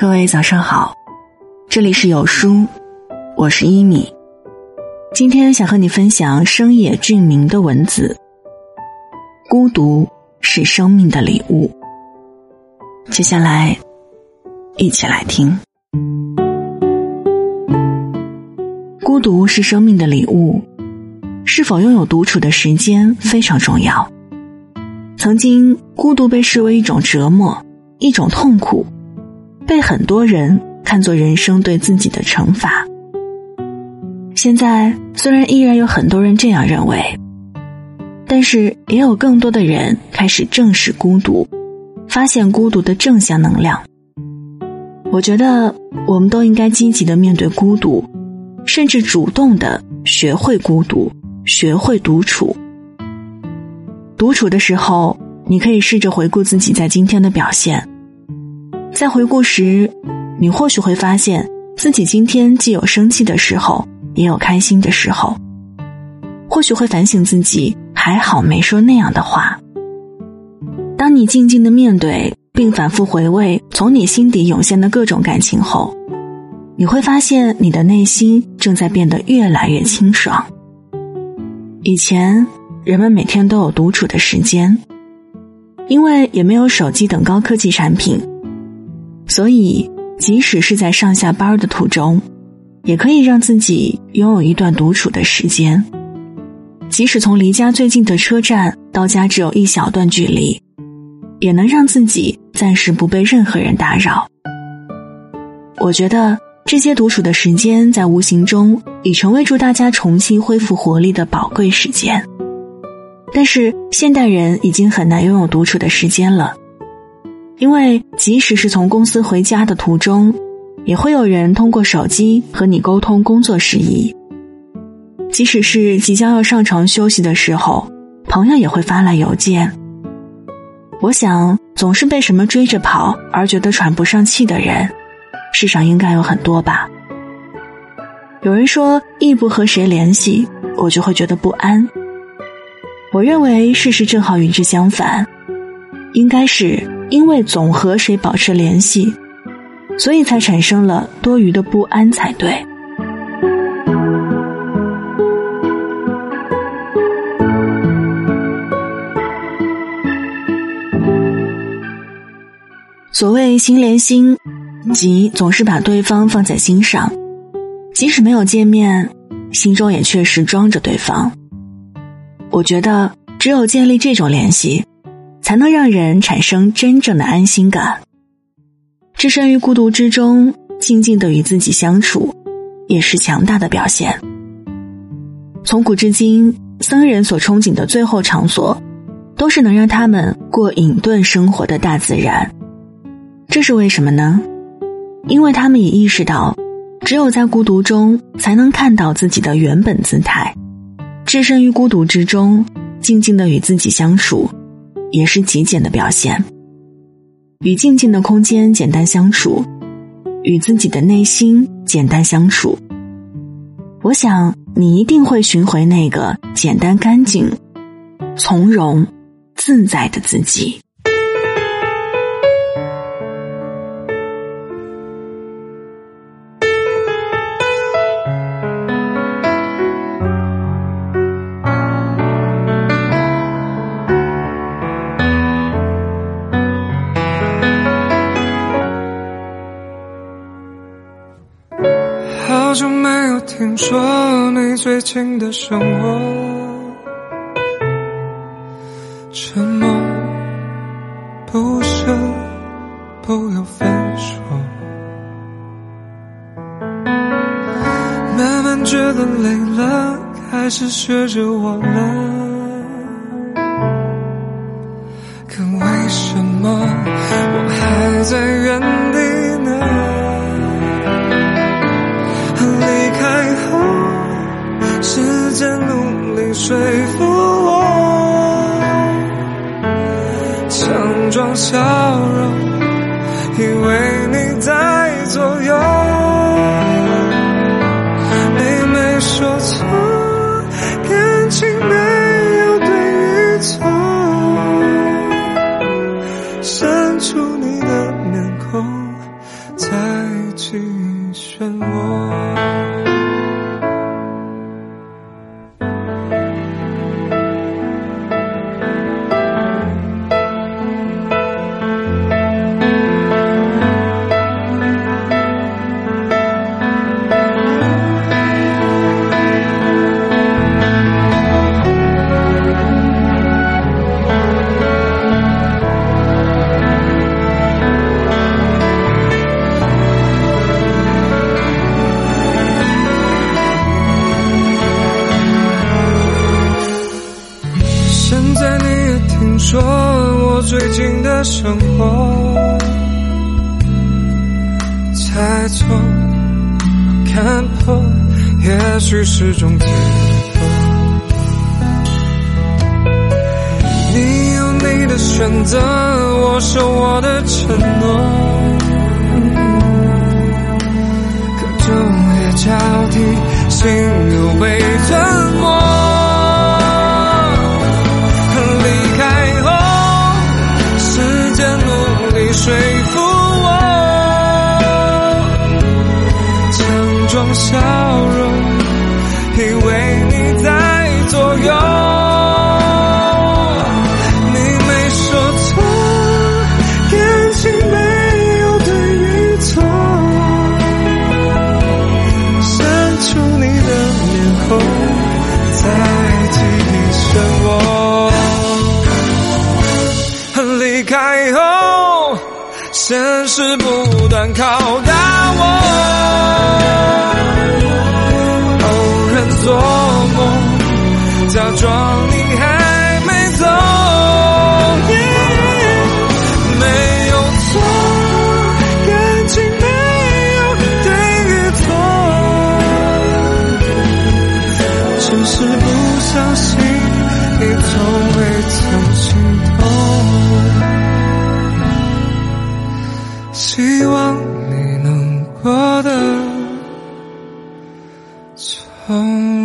各位早上好，这里是有书，我是一米。今天想和你分享生野俊明的文字。孤独是生命的礼物。接下来，一起来听。孤独是生命的礼物，是否拥有独处的时间非常重要。曾经，孤独被视为一种折磨，一种痛苦。被很多人看作人生对自己的惩罚。现在虽然依然有很多人这样认为，但是也有更多的人开始正视孤独，发现孤独的正向能量。我觉得我们都应该积极的面对孤独，甚至主动的学会孤独，学会独处。独处的时候，你可以试着回顾自己在今天的表现。在回顾时，你或许会发现自己今天既有生气的时候，也有开心的时候。或许会反省自己，还好没说那样的话。当你静静的面对，并反复回味从你心底涌现的各种感情后，你会发现你的内心正在变得越来越清爽。以前，人们每天都有独处的时间，因为也没有手机等高科技产品。所以，即使是在上下班的途中，也可以让自己拥有一段独处的时间。即使从离家最近的车站到家只有一小段距离，也能让自己暂时不被任何人打扰。我觉得这些独处的时间，在无形中已成为助大家重新恢复活力的宝贵时间。但是，现代人已经很难拥有独处的时间了。因为即使是从公司回家的途中，也会有人通过手机和你沟通工作事宜；即使是即将要上床休息的时候，朋友也会发来邮件。我想，总是被什么追着跑而觉得喘不上气的人，世上应该有很多吧。有人说，一不和谁联系，我就会觉得不安。我认为事实正好与之相反，应该是。因为总和谁保持联系，所以才产生了多余的不安才对。所谓心连心，即总是把对方放在心上，即使没有见面，心中也确实装着对方。我觉得，只有建立这种联系。才能让人产生真正的安心感。置身于孤独之中，静静的与自己相处，也是强大的表现。从古至今，僧人所憧憬的最后场所，都是能让他们过隐遁生活的大自然。这是为什么呢？因为他们也意识到，只有在孤独中，才能看到自己的原本姿态。置身于孤独之中，静静的与自己相处。也是极简的表现。与静静的空间简单相处，与自己的内心简单相处。我想你一定会寻回那个简单、干净、从容、自在的自己。最近的生活，沉默，不舍，不要分手，慢慢觉得累了，开始学着忘了，间努力说服我，强装笑容，以为你在生活，猜错、看破，也许是种解脱。你有你的选择，我守我的承诺，装笑容，以为你在装你还没走，没有错，感情没有对与错，只是不相信你从未曾心动，希望你能过得从。